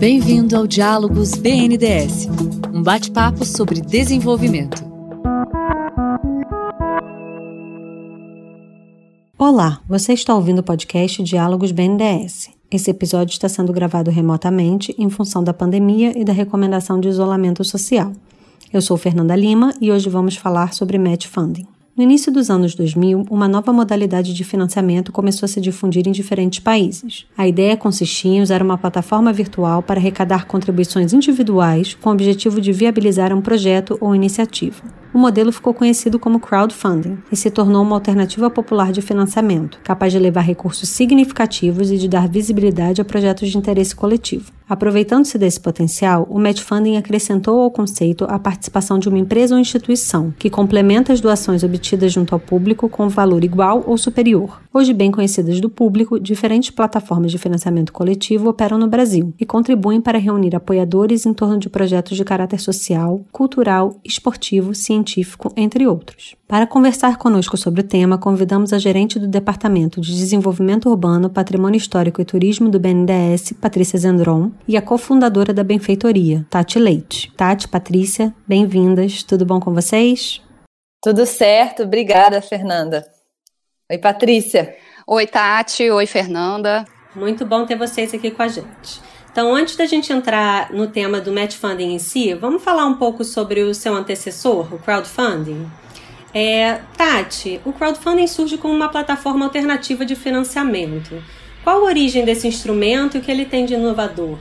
Bem-vindo ao Diálogos BNDES, um bate-papo sobre desenvolvimento. Olá, você está ouvindo o podcast Diálogos BNDES. Esse episódio está sendo gravado remotamente em função da pandemia e da recomendação de isolamento social. Eu sou Fernanda Lima e hoje vamos falar sobre match funding. No início dos anos 2000, uma nova modalidade de financiamento começou a se difundir em diferentes países. A ideia consistia em usar uma plataforma virtual para arrecadar contribuições individuais com o objetivo de viabilizar um projeto ou iniciativa o modelo ficou conhecido como crowdfunding e se tornou uma alternativa popular de financiamento, capaz de levar recursos significativos e de dar visibilidade a projetos de interesse coletivo. Aproveitando-se desse potencial, o match funding acrescentou ao conceito a participação de uma empresa ou instituição, que complementa as doações obtidas junto ao público com valor igual ou superior. Hoje bem conhecidas do público, diferentes plataformas de financiamento coletivo operam no Brasil e contribuem para reunir apoiadores em torno de projetos de caráter social, cultural, esportivo, científico entre outros. Para conversar conosco sobre o tema, convidamos a gerente do Departamento de Desenvolvimento Urbano, Patrimônio Histórico e Turismo do BNDES, Patrícia Zendron, e a cofundadora da Benfeitoria, Tati Leite. Tati, Patrícia, bem-vindas. Tudo bom com vocês? Tudo certo, obrigada, Fernanda. Oi, Patrícia. Oi, Tati. Oi, Fernanda. Muito bom ter vocês aqui com a gente. Então, antes da gente entrar no tema do match funding em si, vamos falar um pouco sobre o seu antecessor, o crowdfunding. É, Tati, o crowdfunding surge como uma plataforma alternativa de financiamento. Qual a origem desse instrumento e o que ele tem de inovador?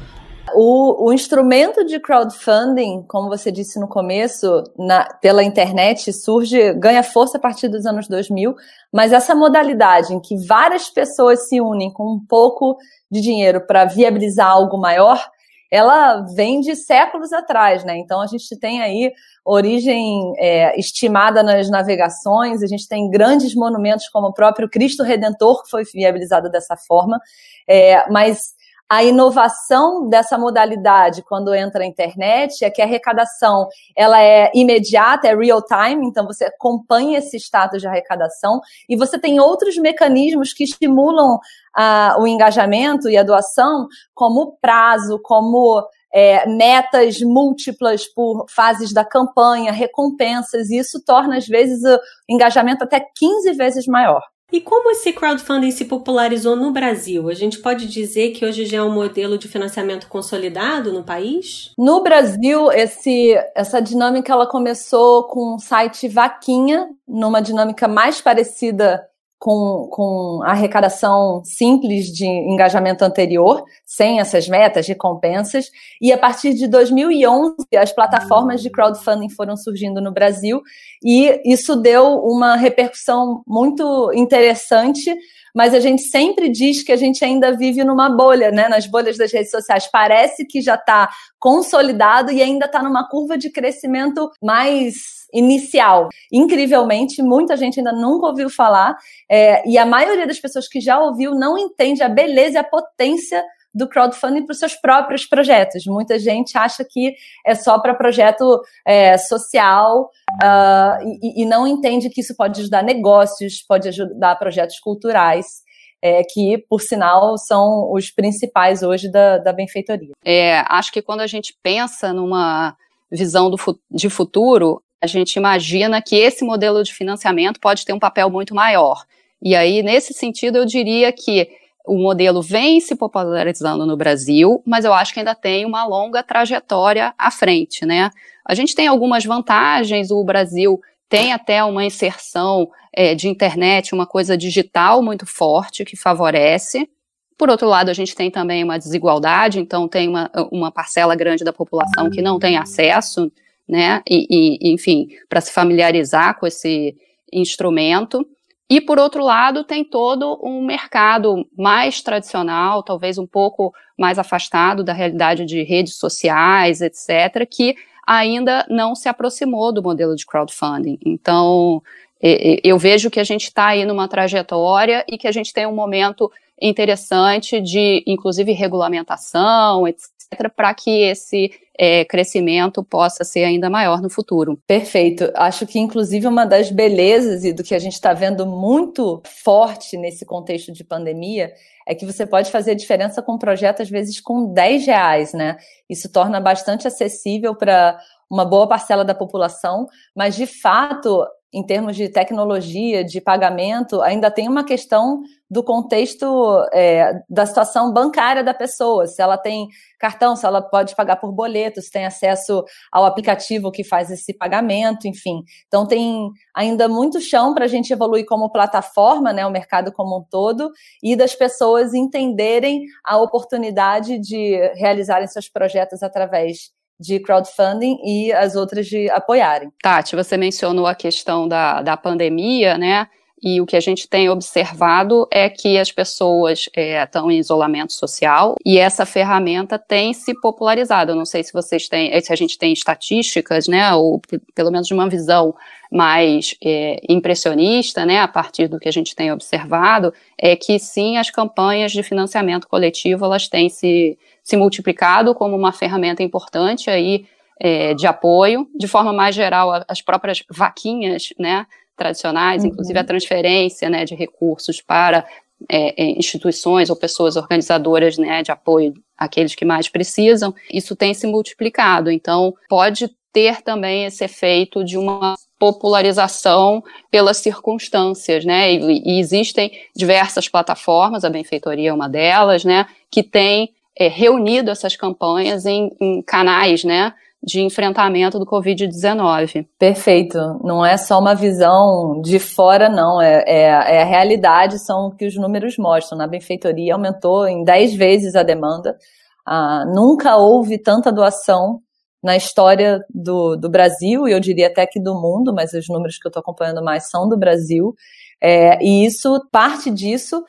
O, o, instrumento de crowdfunding, como você disse no começo, na, pela internet, surge, ganha força a partir dos anos 2000, mas essa modalidade em que várias pessoas se unem com um pouco de dinheiro para viabilizar algo maior, ela vem de séculos atrás, né? Então a gente tem aí origem é, estimada nas navegações, a gente tem grandes monumentos como o próprio Cristo Redentor, que foi viabilizado dessa forma, é, mas a inovação dessa modalidade quando entra a internet é que a arrecadação ela é imediata, é real time, então você acompanha esse status de arrecadação e você tem outros mecanismos que estimulam a, o engajamento e a doação, como prazo, como é, metas múltiplas por fases da campanha, recompensas, e isso torna, às vezes, o engajamento até 15 vezes maior. E como esse crowdfunding se popularizou no Brasil? A gente pode dizer que hoje já é um modelo de financiamento consolidado no país? No Brasil, esse, essa dinâmica ela começou com o site Vaquinha, numa dinâmica mais parecida com, com arrecadação simples de engajamento anterior, sem essas metas, recompensas, e a partir de 2011 as plataformas de crowdfunding foram surgindo no Brasil. E isso deu uma repercussão muito interessante mas a gente sempre diz que a gente ainda vive numa bolha, né? Nas bolhas das redes sociais. Parece que já está consolidado e ainda está numa curva de crescimento mais inicial. Incrivelmente, muita gente ainda nunca ouviu falar, é, e a maioria das pessoas que já ouviu não entende a beleza e a potência do crowdfunding para os seus próprios projetos. Muita gente acha que é só para projeto é, social uh, e, e, não entende que isso pode ajudar negócios, pode ajudar projetos culturais. É, que, por sinal, são os principais hoje da, da benfeitoria. É, acho que quando a gente pensa numa visão do, de futuro, a gente imagina que esse modelo de financiamento pode ter um papel muito maior. E aí, nesse sentido, eu diria que o modelo vem se popularizando no Brasil, mas eu acho que ainda tem uma longa trajetória à frente, né? A gente tem algumas vantagens, o Brasil tem até uma inserção é, de internet, uma coisa digital muito forte que favorece. Por outro lado, a gente tem também uma desigualdade, então tem uma, uma parcela grande da população que não tem acesso, né? E, e enfim, para se familiarizar com esse instrumento. E, por outro lado, tem todo um mercado mais tradicional, talvez um pouco mais afastado da realidade de redes sociais, etc., que ainda não se aproximou do modelo de crowdfunding. Então, eu vejo que a gente está aí numa trajetória e que a gente tem um momento interessante de, inclusive, regulamentação, etc., para que esse é, crescimento possa ser ainda maior no futuro. Perfeito. Acho que, inclusive, uma das belezas e do que a gente está vendo muito forte nesse contexto de pandemia é que você pode fazer a diferença com um projeto, às vezes, com 10 reais, né? Isso torna bastante acessível para uma boa parcela da população, mas de fato em termos de tecnologia, de pagamento, ainda tem uma questão do contexto é, da situação bancária da pessoa. Se ela tem cartão, se ela pode pagar por boleto, se tem acesso ao aplicativo que faz esse pagamento, enfim. Então tem ainda muito chão para a gente evoluir como plataforma, né, o mercado como um todo, e das pessoas entenderem a oportunidade de realizarem seus projetos através de crowdfunding e as outras de apoiarem. Tati, você mencionou a questão da, da pandemia, né? E o que a gente tem observado é que as pessoas é, estão em isolamento social e essa ferramenta tem se popularizado. Eu não sei se vocês têm, se a gente tem estatísticas, né, ou pelo menos uma visão mais é, impressionista, né, a partir do que a gente tem observado, é que sim, as campanhas de financiamento coletivo elas têm se se multiplicado como uma ferramenta importante aí é, de apoio, de forma mais geral, as próprias vaquinhas, né, tradicionais, uhum. inclusive a transferência, né, de recursos para é, é, instituições ou pessoas organizadoras, né, de apoio àqueles que mais precisam, isso tem se multiplicado. Então, pode ter também esse efeito de uma popularização pelas circunstâncias, né? E, e, existem diversas plataformas, a Benfeitoria é uma delas, né? Que tem é, reunido essas campanhas em, em canais, né? de enfrentamento do Covid-19. Perfeito. Não é só uma visão de fora, não. É, é, é, a realidade, são o que os números mostram. Na benfeitoria aumentou em 10 vezes a demanda. Ah, nunca houve tanta doação na história do, do Brasil, e eu diria até que do mundo, mas os números que eu estou acompanhando mais são do Brasil. É, e isso, parte disso,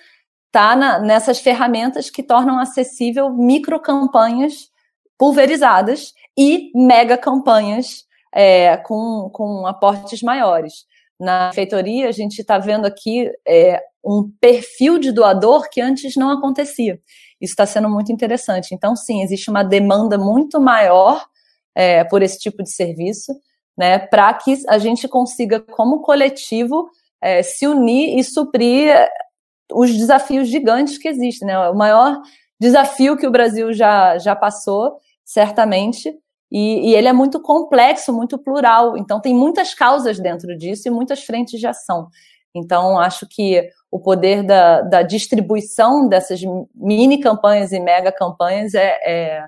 está nessas ferramentas que tornam acessível microcampanhas pulverizadas e mega campanhas é, com, com aportes maiores. Na feitoria, a gente está vendo aqui é, um perfil de doador que antes não acontecia. Isso está sendo muito interessante. Então, sim, existe uma demanda muito maior é, por esse tipo de serviço, né, para que a gente consiga, como coletivo, é, se unir e suprir os desafios gigantes que existem. Né? O maior desafio que o Brasil já, já passou, certamente, e, e, ele é muito complexo, muito plural. Então, tem muitas causas dentro disso e muitas frentes de ação. Então, acho que o poder da, da distribuição dessas mini campanhas e mega campanhas é, é,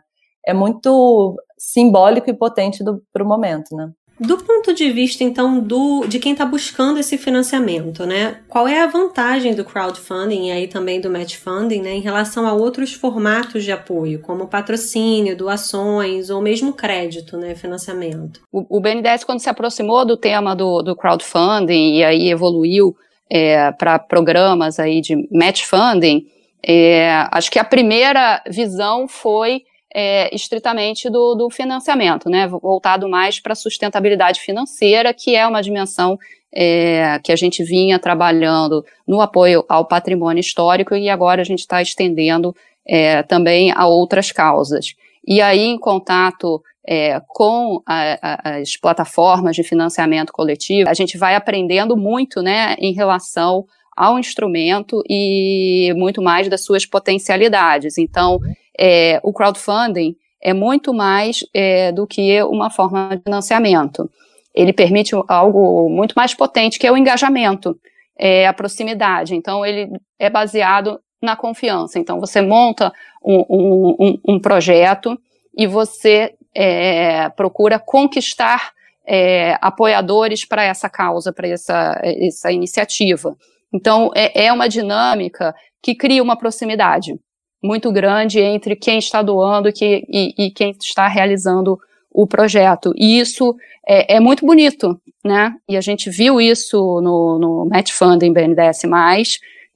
é muito simbólico e potente para o momento, né? Do ponto de vista, então, do, de quem está buscando esse financiamento, né? Qual é a vantagem do crowdfunding e aí também do match funding, né, em relação a outros formatos de apoio, como patrocínio, doações ou mesmo crédito, né, financiamento? O, o BNDES, quando se aproximou do tema do, do crowdfunding e aí evoluiu é, para programas aí de match funding, é, acho que a primeira visão foi é, estritamente do, do, financiamento, né, voltado mais para a sustentabilidade financeira, que é uma dimensão é, que a gente vinha trabalhando no apoio ao patrimônio histórico e agora a gente está estendendo é, também a outras causas. E aí, em contato é, com a, a, as plataformas de financiamento coletivo, a gente vai aprendendo muito né, em relação ao instrumento e muito mais das suas potencialidades. Então, é, o crowdfunding é muito mais é, do que uma forma de financiamento. Ele permite algo muito mais potente, que é o engajamento, é, a proximidade. Então, ele é baseado na confiança. Então, você monta um, um, um projeto e você é, procura conquistar é, apoiadores para essa causa, para essa, essa iniciativa. Então, é, é uma dinâmica que cria uma proximidade muito grande entre quem está doando e, que, e, e quem está realizando o projeto. E isso é, é, muito bonito, né? E a gente viu isso no, no Match Funding BNDES+,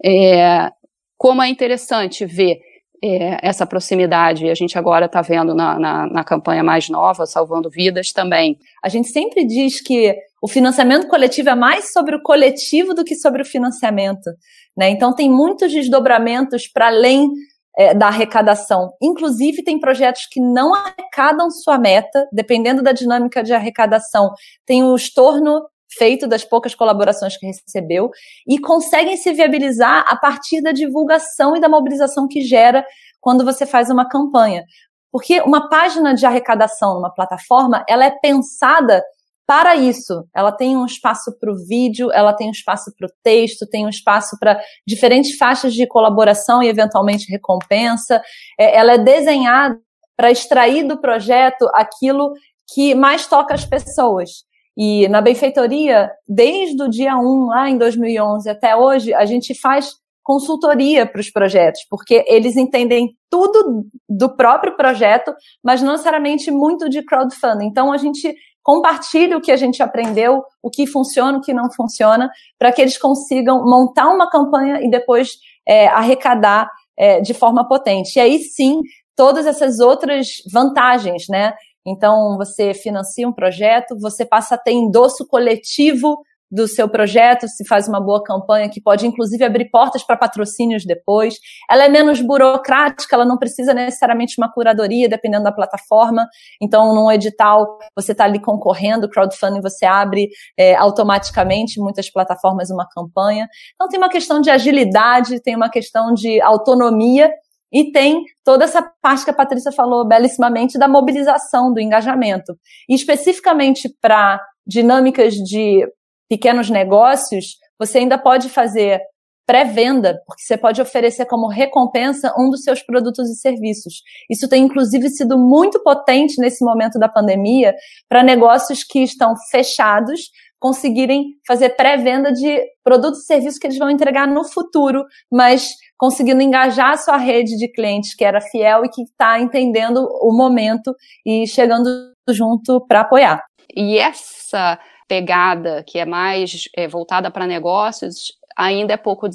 é, como é interessante ver é, essa proximidade. A gente agora está vendo na, na, na, campanha mais nova, Salvando Vidas, também. A gente sempre diz que o financiamento coletivo é mais sobre o coletivo do que sobre o financiamento. Né? Então, tem muitos desdobramentos para além é, da arrecadação. Inclusive, tem projetos que não arrecadam sua meta, dependendo da dinâmica de arrecadação, tem o estorno feito das poucas colaborações que recebeu e conseguem se viabilizar a partir da divulgação e da mobilização que gera quando você faz uma campanha. Porque uma página de arrecadação numa plataforma, ela é pensada para isso. Ela tem um espaço para o vídeo, ela tem um espaço para o texto, tem um espaço para diferentes faixas de colaboração e eventualmente recompensa. É, ela é desenhada para extrair do projeto aquilo que mais toca as pessoas. E na benfeitoria, desde o dia 1, lá em 2011 até hoje, a gente faz consultoria para os projetos, porque eles entendem tudo do próprio projeto, mas não necessariamente muito de crowdfunding. Então a gente compartilha o que a gente aprendeu, o que funciona, o que não funciona, para que eles consigam montar uma campanha e depois é, arrecadar é, de forma potente. E aí sim, todas essas outras vantagens, né? Então, você financia um projeto, você passa a ter endosso coletivo do seu projeto, se faz uma boa campanha que pode inclusive abrir portas para patrocínios depois. Ela é menos burocrática, ela não precisa necessariamente uma curadoria, dependendo da plataforma. Então, num edital, você está ali concorrendo, crowdfunding você abre é, automaticamente muitas plataformas uma campanha. Então, tem uma questão de agilidade, tem uma questão de autonomia e tem toda essa parte que a Patrícia falou belíssimamente da mobilização, do engajamento. E especificamente para dinâmicas de pequenos negócios, você ainda pode fazer pré-venda, porque você pode oferecer como recompensa um dos seus produtos e serviços. Isso tem inclusive sido muito potente nesse momento da pandemia para negócios que estão fechados conseguirem fazer pré-venda de produtos e serviços que eles vão entregar no futuro, mas conseguindo engajar a sua rede de clientes que era fiel e que está entendendo o momento e chegando junto para apoiar. E essa pegada que é mais é, voltada para negócios ainda é pouco,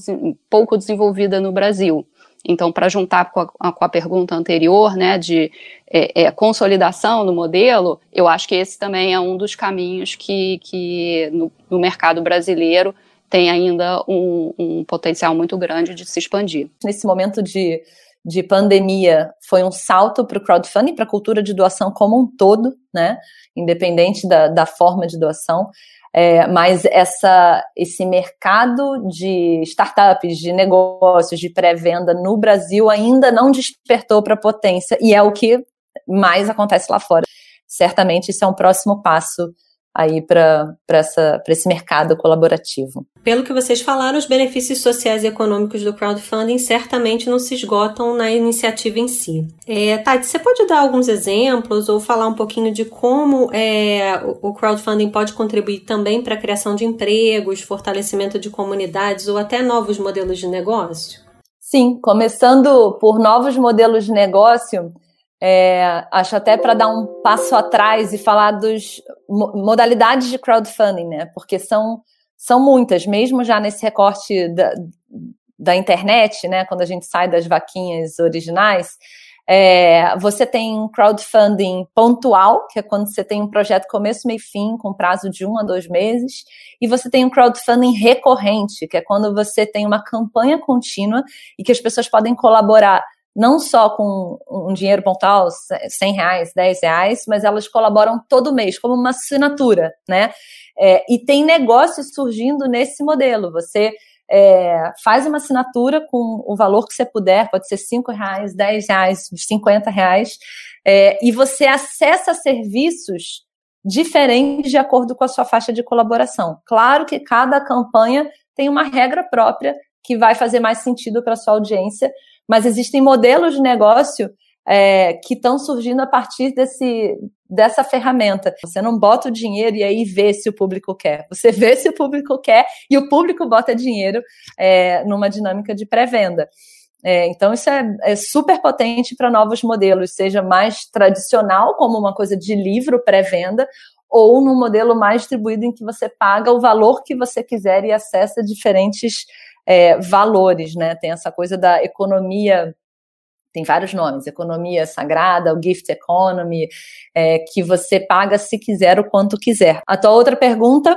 pouco desenvolvida no Brasil. Então, para juntar com a, com a, pergunta anterior, né, de é, é, consolidação do modelo, eu acho que esse também é um dos caminhos que, que no, no mercado brasileiro tem ainda um, um, potencial muito grande de se expandir. Nesse momento de, de pandemia, foi um salto para o crowdfunding, para a cultura de doação como um todo, né? Independente da, da forma de doação. É, mas essa, esse mercado de startups, de negócios, de pré-venda no Brasil ainda não despertou para potência e é o que mais acontece lá fora. Certamente isso é um próximo passo aí para esse mercado colaborativo. Pelo que vocês falaram, os benefícios sociais e econômicos do crowdfunding certamente não se esgotam na iniciativa em si. É, Tati, você pode dar alguns exemplos ou falar um pouquinho de como é, o crowdfunding pode contribuir também para a criação de empregos, fortalecimento de comunidades ou até novos modelos de negócio? Sim, começando por novos modelos de negócio, é, acho até para dar um passo atrás e falar dos modalidades de crowdfunding, né? Porque são, são muitas, mesmo já nesse recorte da, da internet, né? Quando a gente sai das vaquinhas originais, é, você tem crowdfunding pontual, que é quando você tem um projeto começo, meio fim, com prazo de um a dois meses, e você tem um crowdfunding recorrente, que é quando você tem uma campanha contínua e que as pessoas podem colaborar não só com um dinheiro pontual, 100 reais, 10 reais, mas elas colaboram todo mês, como uma assinatura, né? É, e tem negócios surgindo nesse modelo. Você é, faz uma assinatura com o valor que você puder, pode ser 5 reais, 10 reais, 50 reais, é, e você acessa serviços diferentes de acordo com a sua faixa de colaboração. Claro que cada campanha tem uma regra própria que vai fazer mais sentido para a sua audiência, mas existem modelos de negócio é, que estão surgindo a partir desse, dessa ferramenta. Você não bota o dinheiro e aí vê se o público quer. Você vê se o público quer e o público bota dinheiro é, numa dinâmica de pré-venda. É, então, isso é, é super potente para novos modelos, seja mais tradicional, como uma coisa de livro pré-venda, ou num modelo mais distribuído em que você paga o valor que você quiser e acessa diferentes é, valores, né? Tem essa coisa da economia tem vários nomes, economia sagrada, o gift economy, é, que você paga se quiser o quanto quiser. A tua outra pergunta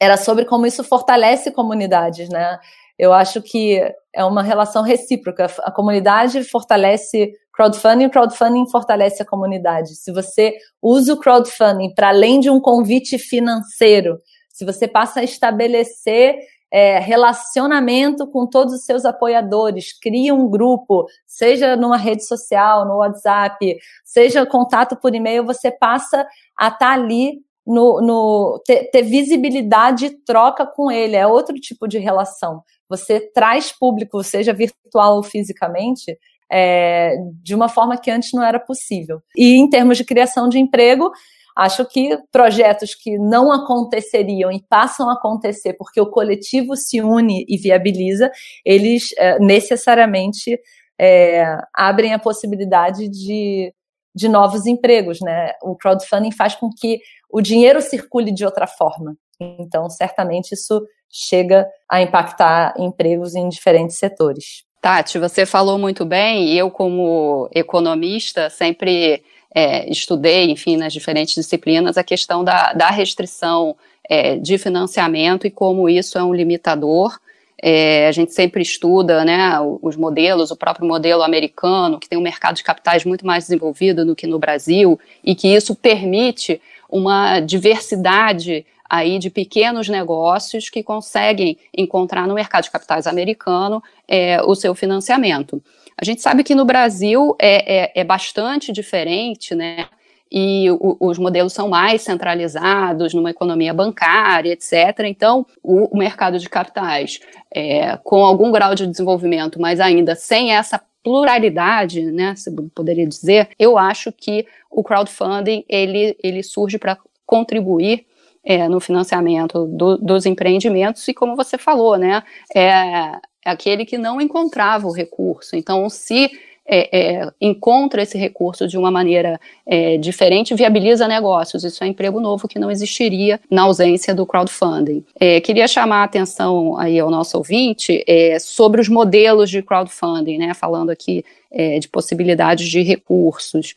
era sobre como isso fortalece comunidades, né? Eu acho que é uma relação recíproca. A comunidade fortalece crowdfunding, o crowdfunding fortalece a comunidade. Se você usa o crowdfunding para além de um convite financeiro, se você passa a estabelecer é, relacionamento com todos os seus apoiadores, cria um grupo, seja numa rede social, no WhatsApp, seja contato por e-mail, você passa a estar tá ali no, no ter, ter, visibilidade e troca com ele. É outro tipo de relação. Você traz público, seja virtual ou fisicamente, é, de uma forma que antes não era possível. E em termos de criação de emprego, Acho que projetos que não aconteceriam e passam a acontecer porque o coletivo se une e viabiliza, eles é, necessariamente é, abrem a possibilidade de, de novos empregos. Né? O crowdfunding faz com que o dinheiro circule de outra forma. Então, certamente, isso chega a impactar empregos em diferentes setores. Tati, você falou muito bem, e eu, como economista, sempre é, estudei, enfim, nas diferentes disciplinas, a questão da, da restrição é, de financiamento e como isso é um limitador. É, a gente sempre estuda né, os modelos, o próprio modelo americano, que tem um mercado de capitais muito mais desenvolvido do que no Brasil, e que isso permite uma diversidade aí de pequenos negócios que conseguem encontrar no mercado de capitais americano é, o seu financiamento. A gente sabe que no Brasil é, é, é bastante diferente, né? E o, os modelos são mais centralizados numa economia bancária, etc. Então, o, mercado de capitais, é, com algum grau de desenvolvimento, mas ainda sem essa pluralidade, né, se poderia dizer, eu acho que o crowdfunding ele, ele surge para contribuir é, no financiamento do, dos empreendimentos e como você falou, né, é, é aquele que não encontrava o recurso. Então, se é, é, encontra esse recurso de uma maneira é, diferente, viabiliza negócios. Isso é emprego novo que não existiria na ausência do crowdfunding. É, queria chamar a atenção aí ao nosso ouvinte é, sobre os modelos de crowdfunding, né, falando aqui é, de possibilidades de recursos.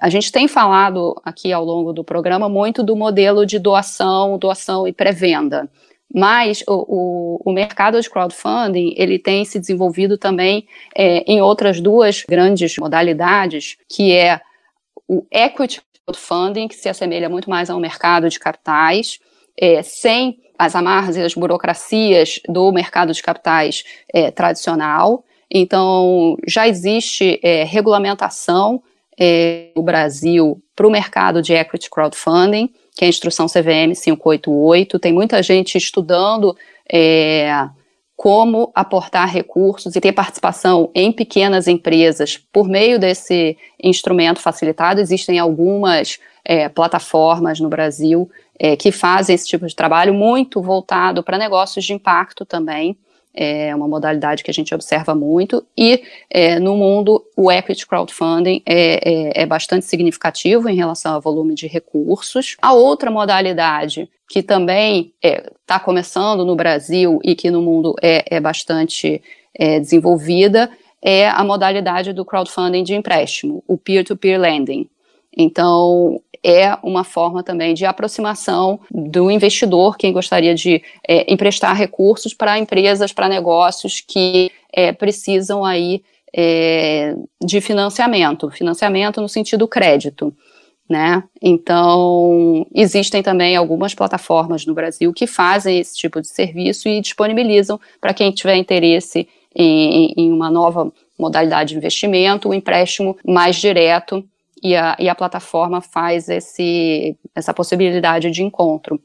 a gente tem falado aqui ao longo do programa muito do modelo de doação, doação e pré-venda. Mas o, o, o, mercado de crowdfunding ele tem se desenvolvido também é, em outras duas grandes modalidades, que é o equity crowdfunding, que se assemelha muito mais ao mercado de capitais, é, sem as amarras e as burocracias do mercado de capitais é, tradicional. Então, já existe é, regulamentação é, no Brasil para o mercado de equity crowdfunding que é a instrução CVM 588. Tem muita gente estudando é, como aportar recursos e ter participação em pequenas empresas por meio desse instrumento facilitado. Existem algumas é, plataformas no Brasil é, que fazem esse tipo de trabalho, muito voltado para negócios de impacto também é uma modalidade que a gente observa muito, e é, no mundo o equity crowdfunding é, é, é, bastante significativo em relação ao volume de recursos. A outra modalidade que também está é, começando no Brasil e que no mundo é, é bastante é, desenvolvida é a modalidade do crowdfunding de empréstimo, o peer-to-peer -peer lending. Então, é uma forma também de aproximação do investidor, quem gostaria de é, emprestar recursos para empresas, para negócios que é, precisam aí é, de financiamento, financiamento no sentido crédito. Né? Então, existem também algumas plataformas no Brasil que fazem esse tipo de serviço e disponibilizam para quem tiver interesse em, em uma nova modalidade de investimento, o um empréstimo mais direto e a, e a plataforma faz esse, essa possibilidade de encontro.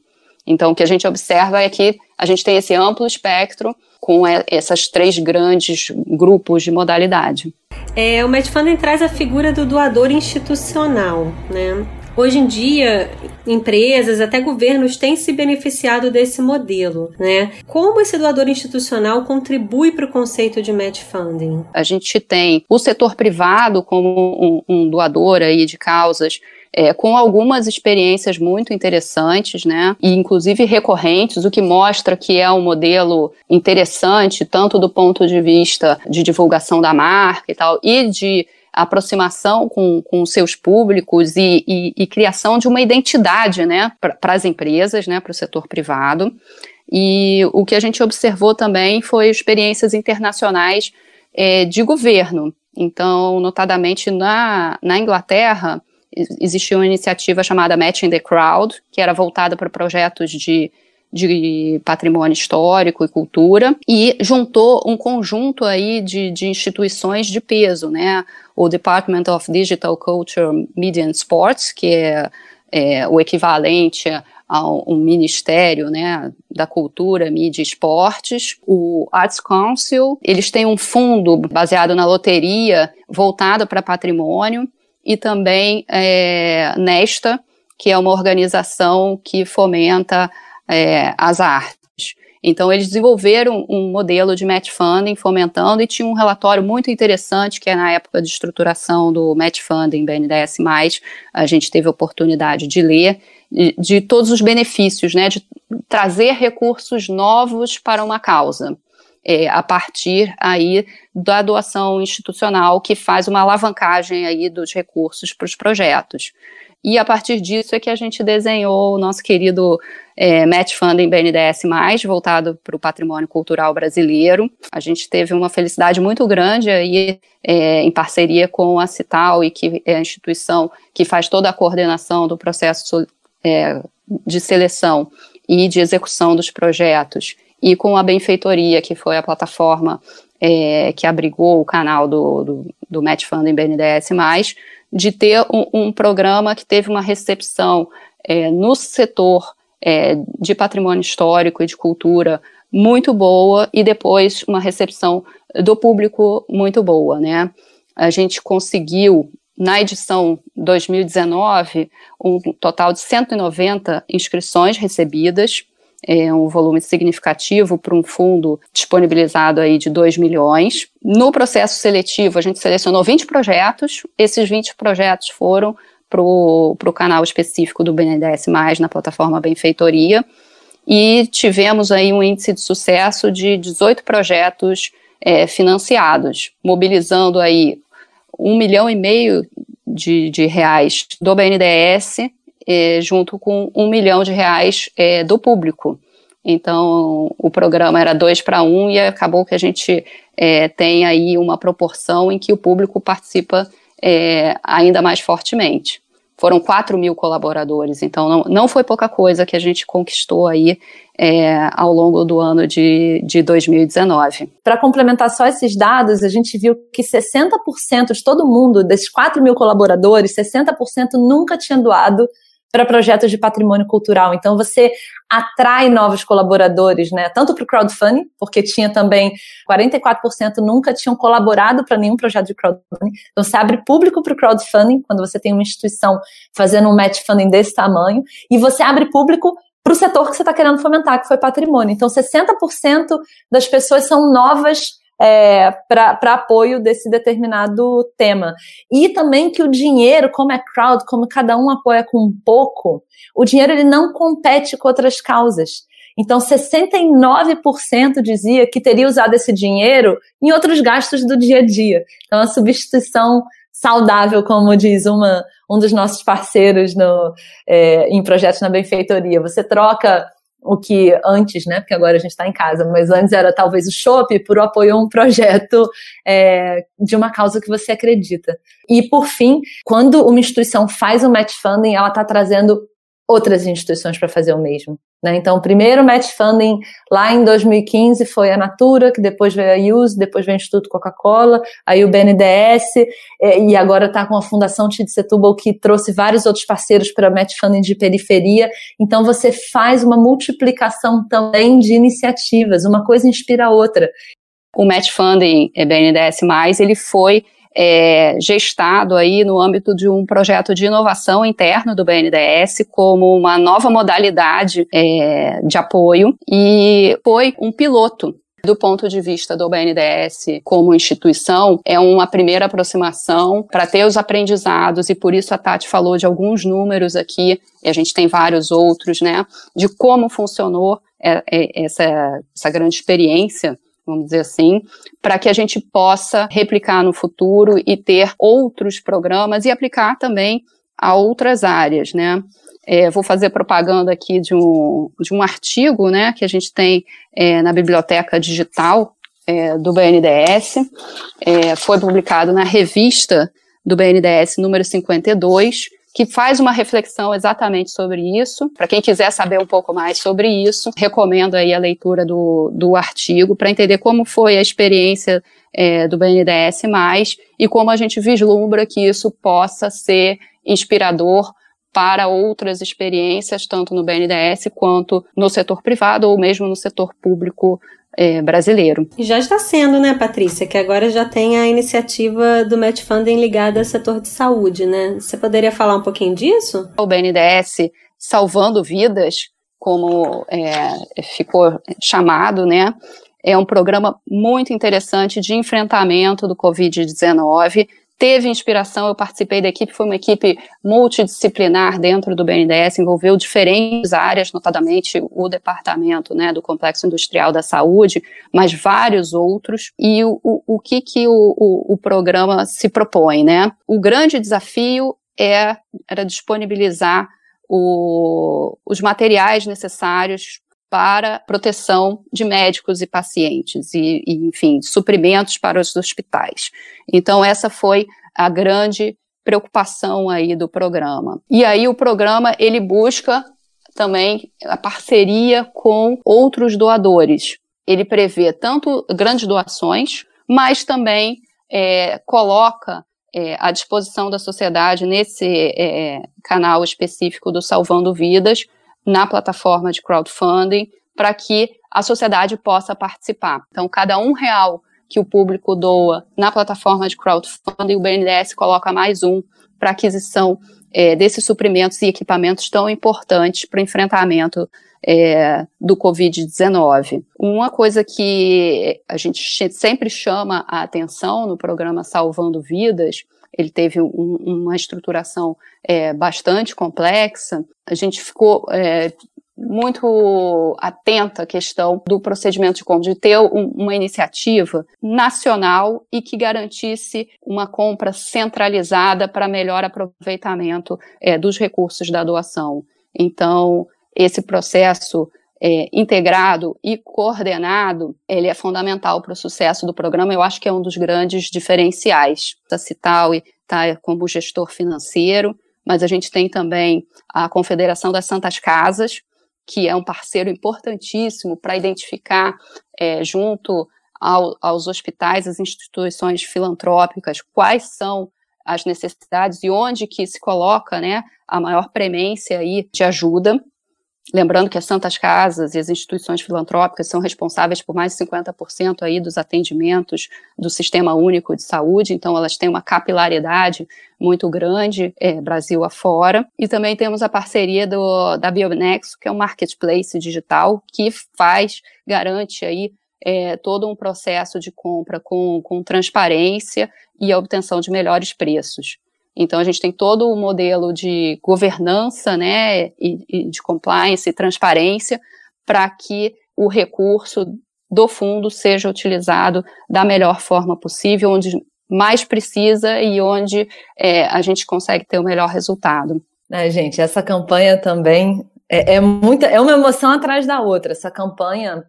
Então, o que a gente observa é que a gente tem esse amplo espectro com essas três grandes grupos de modalidade. É, o Medfunding traz a figura do doador institucional, né? Hoje em dia, empresas, até governos têm se beneficiado desse modelo, né? Como esse doador institucional contribui para o conceito de match funding? A gente tem o setor privado como um, um doador aí de causas é, com algumas experiências muito interessantes, né? E inclusive recorrentes, o que mostra que é um modelo interessante, tanto do ponto de vista de divulgação da marca e tal, e de aproximação com, com seus públicos e, e, e criação de uma identidade né, para as empresas, né, para o setor privado. E o que a gente observou também foi experiências internacionais é, de governo. Então, notadamente na, na Inglaterra, existia uma iniciativa chamada Matching the Crowd, que era voltada para projetos de, de patrimônio histórico e cultura, e juntou um conjunto aí de, de instituições de peso, né? O Department of Digital Culture, Media and Sports, que é, é o equivalente a um ministério né, da cultura, mídia e esportes, o Arts Council, eles têm um fundo baseado na loteria voltado para patrimônio, e também é, Nesta, que é uma organização que fomenta é, as artes. Então, eles desenvolveram um modelo de match funding, fomentando, e tinha um relatório muito interessante, que é na época de estruturação do match funding BNDES+, a gente teve a oportunidade de ler, de, todos os benefícios, né, de trazer recursos novos para uma causa é, a partir aí da doação institucional que faz uma alavancagem aí dos recursos para os projetos. E a partir disso é que a gente desenhou o nosso querido é, Match Funding BNDES+, voltado para o patrimônio cultural brasileiro. A gente teve uma felicidade muito grande aí é, em parceria com a Cital, e que é a instituição que faz toda a coordenação do processo é, de seleção e de execução dos projetos e com a Benfeitoria, que foi a plataforma é, que abrigou o canal do, do, do Match Funding BNDES+, de ter um, um, programa que teve uma recepção é, no setor é, de patrimônio histórico e de cultura muito boa e depois uma recepção do público muito boa, né? A gente conseguiu na edição 2019 um total de 190 inscrições recebidas é um volume significativo para um fundo disponibilizado aí de 2 milhões. No processo seletivo, a gente selecionou 20 projetos, esses 20 projetos foram para o canal específico do BNDES+, na plataforma Benfeitoria, e tivemos aí um índice de sucesso de 18 projetos é, financiados, mobilizando aí um milhão e meio de, de reais do BNDES é, junto com um milhão de reais é, do público. Então, o programa era dois para um e acabou que a gente é, tem aí uma proporção em que o público participa é, ainda mais fortemente. Foram 4 mil colaboradores, então não, não foi pouca coisa que a gente conquistou aí é, ao longo do ano de, de 2019. Para complementar só esses dados, a gente viu que 60% de todo mundo, desses 4 mil colaboradores, 60% nunca tinha doado para projetos de patrimônio cultural. Então você atrai novos colaboradores, né? Tanto para o crowdfunding, porque tinha também 44% nunca tinham colaborado para nenhum projeto de crowdfunding. Então você abre público para o crowdfunding quando você tem uma instituição fazendo um match funding desse tamanho, e você abre público para o setor que você está querendo fomentar, que foi patrimônio. Então 60% das pessoas são novas é, para apoio desse determinado tema. E também que o dinheiro, como é crowd, como cada um apoia com um pouco, o dinheiro ele não compete com outras causas. Então, 69% dizia que teria usado esse dinheiro em outros gastos do dia a dia. Então, a substituição saudável, como diz uma, um dos nossos parceiros no, é, em projetos na benfeitoria. Você troca o que antes, né? Porque agora a gente está em casa, mas antes era talvez o shopping por apoio a um projeto é, de uma causa que você acredita. E por fim, quando uma instituição faz um match funding, ela está trazendo outras instituições para fazer o mesmo. Né? Então, o primeiro match funding lá em 2015 foi a Natura, que depois veio a Use, depois veio o Instituto Coca-Cola, aí o BNDES, e agora está com a Fundação Tid Setúbal, que trouxe vários outros parceiros para match funding de periferia. Então, você faz uma multiplicação também de iniciativas, uma coisa inspira a outra. O match funding BNDES+, ele foi é, gestado aí no âmbito de um projeto de inovação interno do BNDES como uma nova modalidade é, de apoio e foi um piloto. Do ponto de vista do BNDES como instituição, é uma primeira aproximação para ter os aprendizados, e por isso a Tati falou de alguns números aqui, e a gente tem vários outros, né, de como funcionou é, é, essa, essa grande experiência vamos dizer assim, para que a gente possa replicar no futuro e ter outros programas e aplicar também a outras áreas, né? É, vou fazer propaganda aqui de um, de um artigo né, que a gente tem é, na biblioteca digital é, do BNDES. É, foi publicado na revista do BNDES número 52, que faz uma reflexão exatamente sobre isso. Para quem quiser saber um pouco mais sobre isso, recomendo aí a leitura do, do artigo para entender como foi a experiência é, do BNDES e como a gente vislumbra que isso possa ser inspirador para outras experiências, tanto no BNDES quanto no setor privado ou mesmo no setor público é, brasileiro. E já está sendo, né, Patrícia, que agora já tem a iniciativa do Match Funding ligada ao setor de saúde, né? Você poderia falar um pouquinho disso? O BNDES salvando vidas, como é, ficou chamado, né? É um programa muito interessante de enfrentamento do Covid-19 teve inspiração, eu participei da equipe, foi uma equipe multidisciplinar dentro do BNDES, envolveu diferentes áreas, notadamente o departamento né, do Complexo Industrial da Saúde, mas vários outros, e o, o, o que, que o, o, o programa se propõe, né? O grande desafio é, era disponibilizar o, os materiais necessários para proteção de médicos e pacientes e, e, enfim, suprimentos para os hospitais. Então essa foi a grande preocupação aí do programa. E aí o programa ele busca também a parceria com outros doadores. Ele prevê tanto grandes doações, mas também é, coloca é, à disposição da sociedade nesse é, canal específico do Salvando Vidas na plataforma de crowdfunding para que a sociedade possa participar. Então, cada um real que o público doa na plataforma de crowdfunding, o BNDES coloca mais um para aquisição é, desses suprimentos e equipamentos tão importantes para o enfrentamento é, do Covid-19. Uma coisa que a gente sempre chama a atenção no programa Salvando Vidas ele teve um, uma estruturação é, bastante complexa. A gente ficou é, muito atenta à questão do procedimento de compra, de ter um, uma iniciativa nacional e que garantisse uma compra centralizada para melhor aproveitamento é, dos recursos da doação. Então, esse processo é, integrado e coordenado, ele é fundamental para o sucesso do programa. Eu acho que é um dos grandes diferenciais. A Cital está como gestor financeiro, mas a gente tem também a Confederação das Santas Casas, que é um parceiro importantíssimo para identificar, é, junto ao, aos hospitais, as instituições filantrópicas, quais são as necessidades e onde que se coloca né, a maior premência aí de ajuda. Lembrando que as Santas Casas e as instituições filantrópicas são responsáveis por mais de 50% aí dos atendimentos do Sistema Único de Saúde, então elas têm uma capilaridade muito grande, é, Brasil afora. E também temos a parceria do, da Bionexo, que é um marketplace digital que faz, garante aí é, todo um processo de compra com, com transparência e a obtenção de melhores preços. Então, a gente tem todo o modelo de governança, né, e, e de compliance e transparência para que o recurso do fundo seja utilizado da melhor forma possível, onde mais precisa e onde é, a gente consegue ter o melhor resultado. É, gente, essa campanha também é, é, muita, é uma emoção atrás da outra. Essa campanha,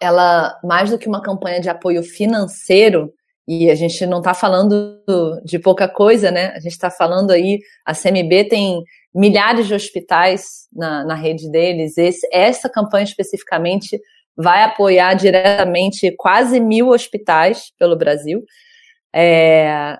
ela mais do que uma campanha de apoio financeiro, e a gente não está falando de pouca coisa, né? A gente está falando aí, a CMB tem milhares de hospitais na, na rede deles. Esse, essa campanha especificamente vai apoiar diretamente quase mil hospitais pelo Brasil. É,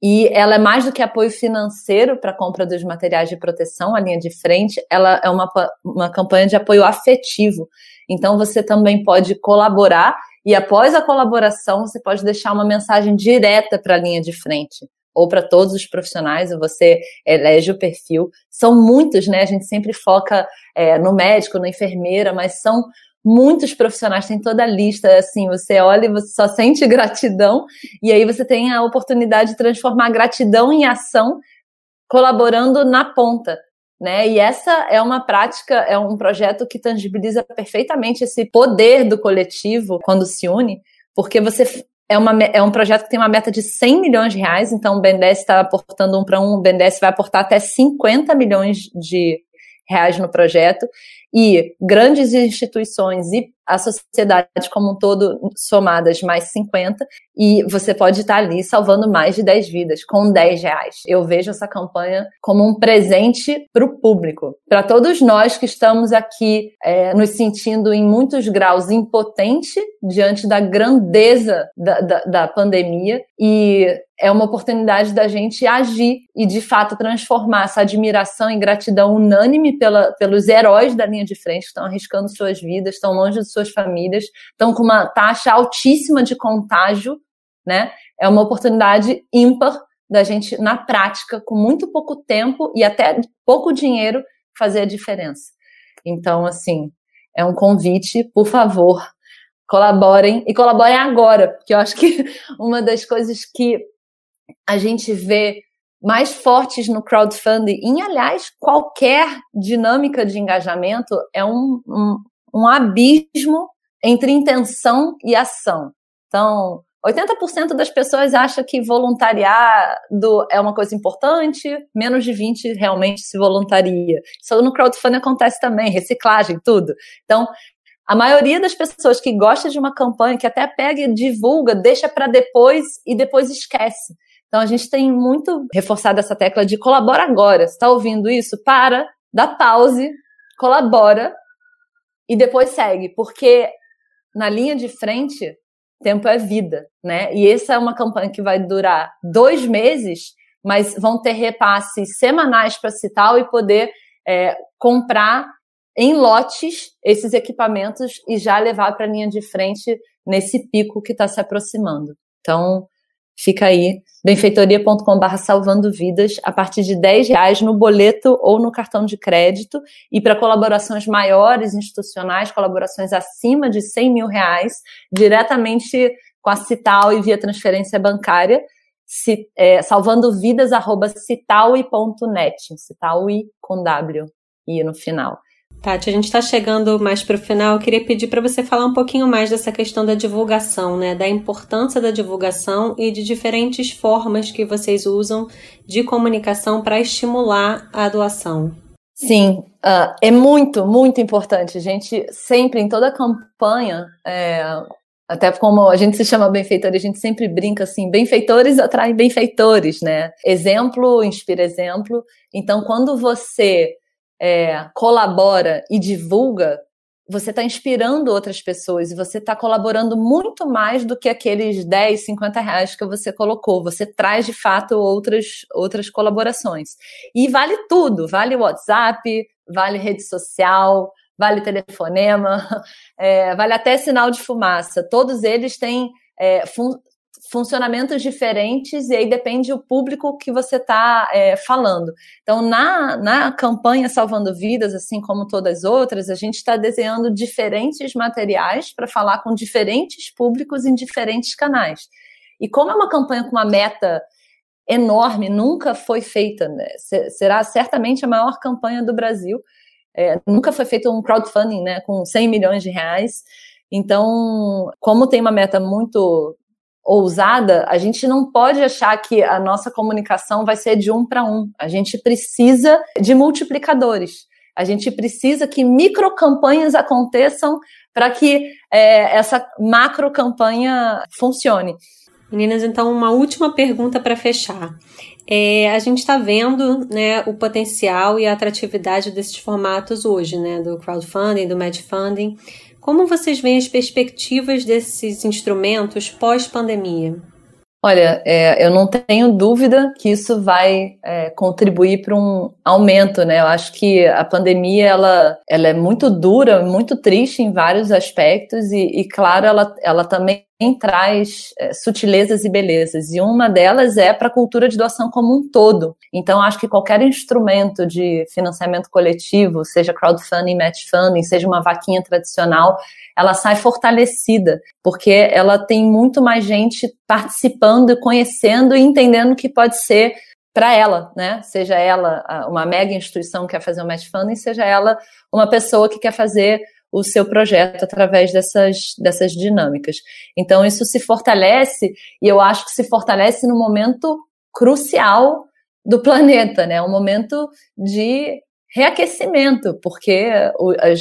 e ela é mais do que apoio financeiro para a compra dos materiais de proteção, a linha de frente, ela é uma, uma campanha de apoio afetivo. Então, você também pode colaborar e após a colaboração, você pode deixar uma mensagem direta para a linha de frente ou para todos os profissionais, você elege o perfil. São muitos, né? A gente sempre foca é, no médico, na enfermeira, mas são muitos profissionais, tem toda a lista, assim, você olha e você só sente gratidão, e aí você tem a oportunidade de transformar gratidão em ação, colaborando na ponta. Né? E essa é uma prática, é um projeto que tangibiliza perfeitamente esse poder do coletivo quando se une, porque você é, uma, é um projeto que tem uma meta de 100 milhões de reais, então o BNDES está aportando um para um, o BNDES vai aportar até 50 milhões de reais no projeto, e grandes instituições e a sociedade como um todo somadas mais 50, e você pode estar ali salvando mais de 10 vidas com 10 reais. Eu vejo essa campanha como um presente para o público, para todos nós que estamos aqui é, nos sentindo em muitos graus impotente diante da grandeza da, da, da pandemia e é uma oportunidade da gente agir e, de fato, transformar essa admiração e gratidão unânime pela, pelos heróis da linha de frente estão arriscando suas vidas, estão longe de suas famílias, estão com uma taxa altíssima de contágio, né? É uma oportunidade ímpar da gente, na prática, com muito pouco tempo e até pouco dinheiro, fazer a diferença. Então, assim, é um convite, por favor, colaborem e colaborem agora, porque eu acho que uma das coisas que a gente vê mais fortes no crowdfunding, em aliás, qualquer dinâmica de engajamento é um, um, um abismo entre intenção e ação. Então, 80% das pessoas acham que voluntariado é uma coisa importante, menos de 20% realmente se voluntaria. Isso no crowdfunding acontece também, reciclagem, tudo. Então, a maioria das pessoas que gosta de uma campanha, que até pega e divulga, deixa para depois e depois esquece. Então a gente tem muito reforçado essa tecla de colabora agora. Está ouvindo isso? Para, dá pause, colabora e depois segue, porque na linha de frente tempo é vida, né? E essa é uma campanha que vai durar dois meses, mas vão ter repasses semanais para Cital e poder é, comprar em lotes esses equipamentos e já levar para a linha de frente nesse pico que está se aproximando. Então, Fica aí, benfeitoria.com.br salvando vidas a partir de 10 reais no boleto ou no cartão de crédito. E para colaborações maiores, institucionais, colaborações acima de 100 mil reais, diretamente com a Cital e via transferência bancária, se, é, salvando vidas, arroba citaui.net, citaui com W, e no final. Tati, a gente está chegando mais para o final. Eu queria pedir para você falar um pouquinho mais dessa questão da divulgação, né? Da importância da divulgação e de diferentes formas que vocês usam de comunicação para estimular a doação. Sim, uh, é muito, muito importante. A gente sempre, em toda campanha, é, até como a gente se chama benfeitor, a gente sempre brinca assim: benfeitores atraem benfeitores, né? Exemplo inspira exemplo. Então, quando você é, colabora e divulga, você está inspirando outras pessoas e você está colaborando muito mais do que aqueles 10, 50 reais que você colocou. Você traz de fato outras, outras colaborações. E vale tudo: vale WhatsApp, vale rede social, vale telefonema, é, vale até sinal de fumaça. Todos eles têm é, funcionamentos diferentes e aí depende o público que você está é, falando. Então, na, na campanha Salvando Vidas, assim como todas as outras, a gente está desenhando diferentes materiais para falar com diferentes públicos em diferentes canais. E como é uma campanha com uma meta enorme, nunca foi feita, né? será certamente a maior campanha do Brasil. É, nunca foi feito um crowdfunding né, com 100 milhões de reais. Então, como tem uma meta muito ousada, a gente não pode achar que a nossa comunicação vai ser de um para um. A gente precisa de multiplicadores. A gente precisa que microcampanhas aconteçam para que é, essa macro campanha funcione. Meninas, então uma última pergunta para fechar. É, a gente está vendo né, o potencial e a atratividade desses formatos hoje, né, do crowdfunding, do funding. Como vocês veem as perspectivas desses instrumentos pós-pandemia? Olha, é, eu não tenho dúvida que isso vai é, contribuir para um aumento, né? Eu acho que a pandemia ela, ela é muito dura, muito triste em vários aspectos e, e claro, ela, ela também traz é, sutilezas e belezas. E uma delas é para a cultura de doação como um todo. Então, acho que qualquer instrumento de financiamento coletivo, seja crowdfunding, match funding, seja uma vaquinha tradicional, ela sai fortalecida, porque ela tem muito mais gente participando, conhecendo e entendendo que pode ser para ela, né? Seja ela uma mega instituição que quer fazer um match funding, seja ela uma pessoa que quer fazer o seu projeto através dessas, dessas dinâmicas. Então, isso se fortalece, e eu acho que se fortalece no momento crucial do planeta, né? Um momento de reaquecimento, porque as,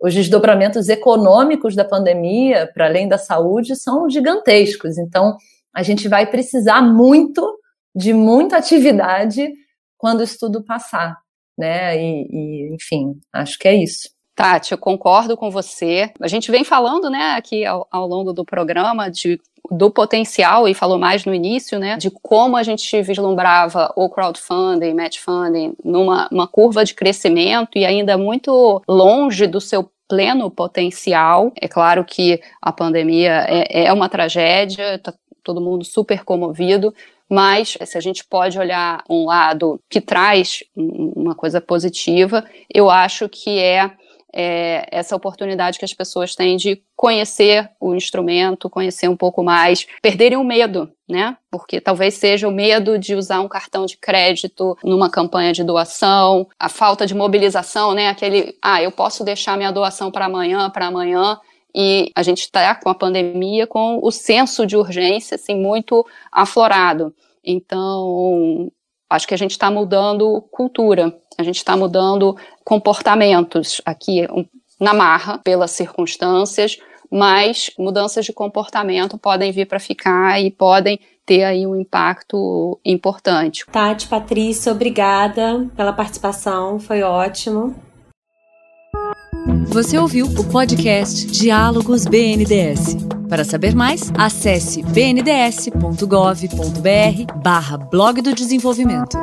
os desdobramentos econômicos da pandemia, para além da saúde, são gigantescos. Então, a gente vai precisar muito de muita atividade quando isso tudo passar, né? E, e enfim, acho que é isso. Tati, eu concordo com você. A gente vem falando, né, aqui ao, ao longo do programa de do potencial, e falou mais no início, né, de como a gente vislumbrava o crowdfunding, match funding, numa uma curva de crescimento e ainda muito longe do seu pleno potencial. É claro que a pandemia é, é uma tragédia, está todo mundo super comovido, mas se a gente pode olhar um lado que traz uma coisa positiva, eu acho que é é, essa oportunidade que as pessoas têm de conhecer o instrumento, conhecer um pouco mais, perderem o medo, né? Porque talvez seja o medo de usar um cartão de crédito numa campanha de doação, a falta de mobilização, né? Aquele, ah, eu posso deixar minha doação para amanhã, para amanhã. E a gente está com a pandemia com o senso de urgência assim muito aflorado. Então, acho que a gente está mudando cultura, a gente está mudando comportamentos aqui na marra pelas circunstâncias, mas mudanças de comportamento podem vir para ficar e podem ter aí um impacto importante. Tati, Patrícia, obrigada pela participação, foi ótimo. Você ouviu o podcast Diálogos BNDS. Para saber mais, acesse bnds.gov.br barra blog do desenvolvimento.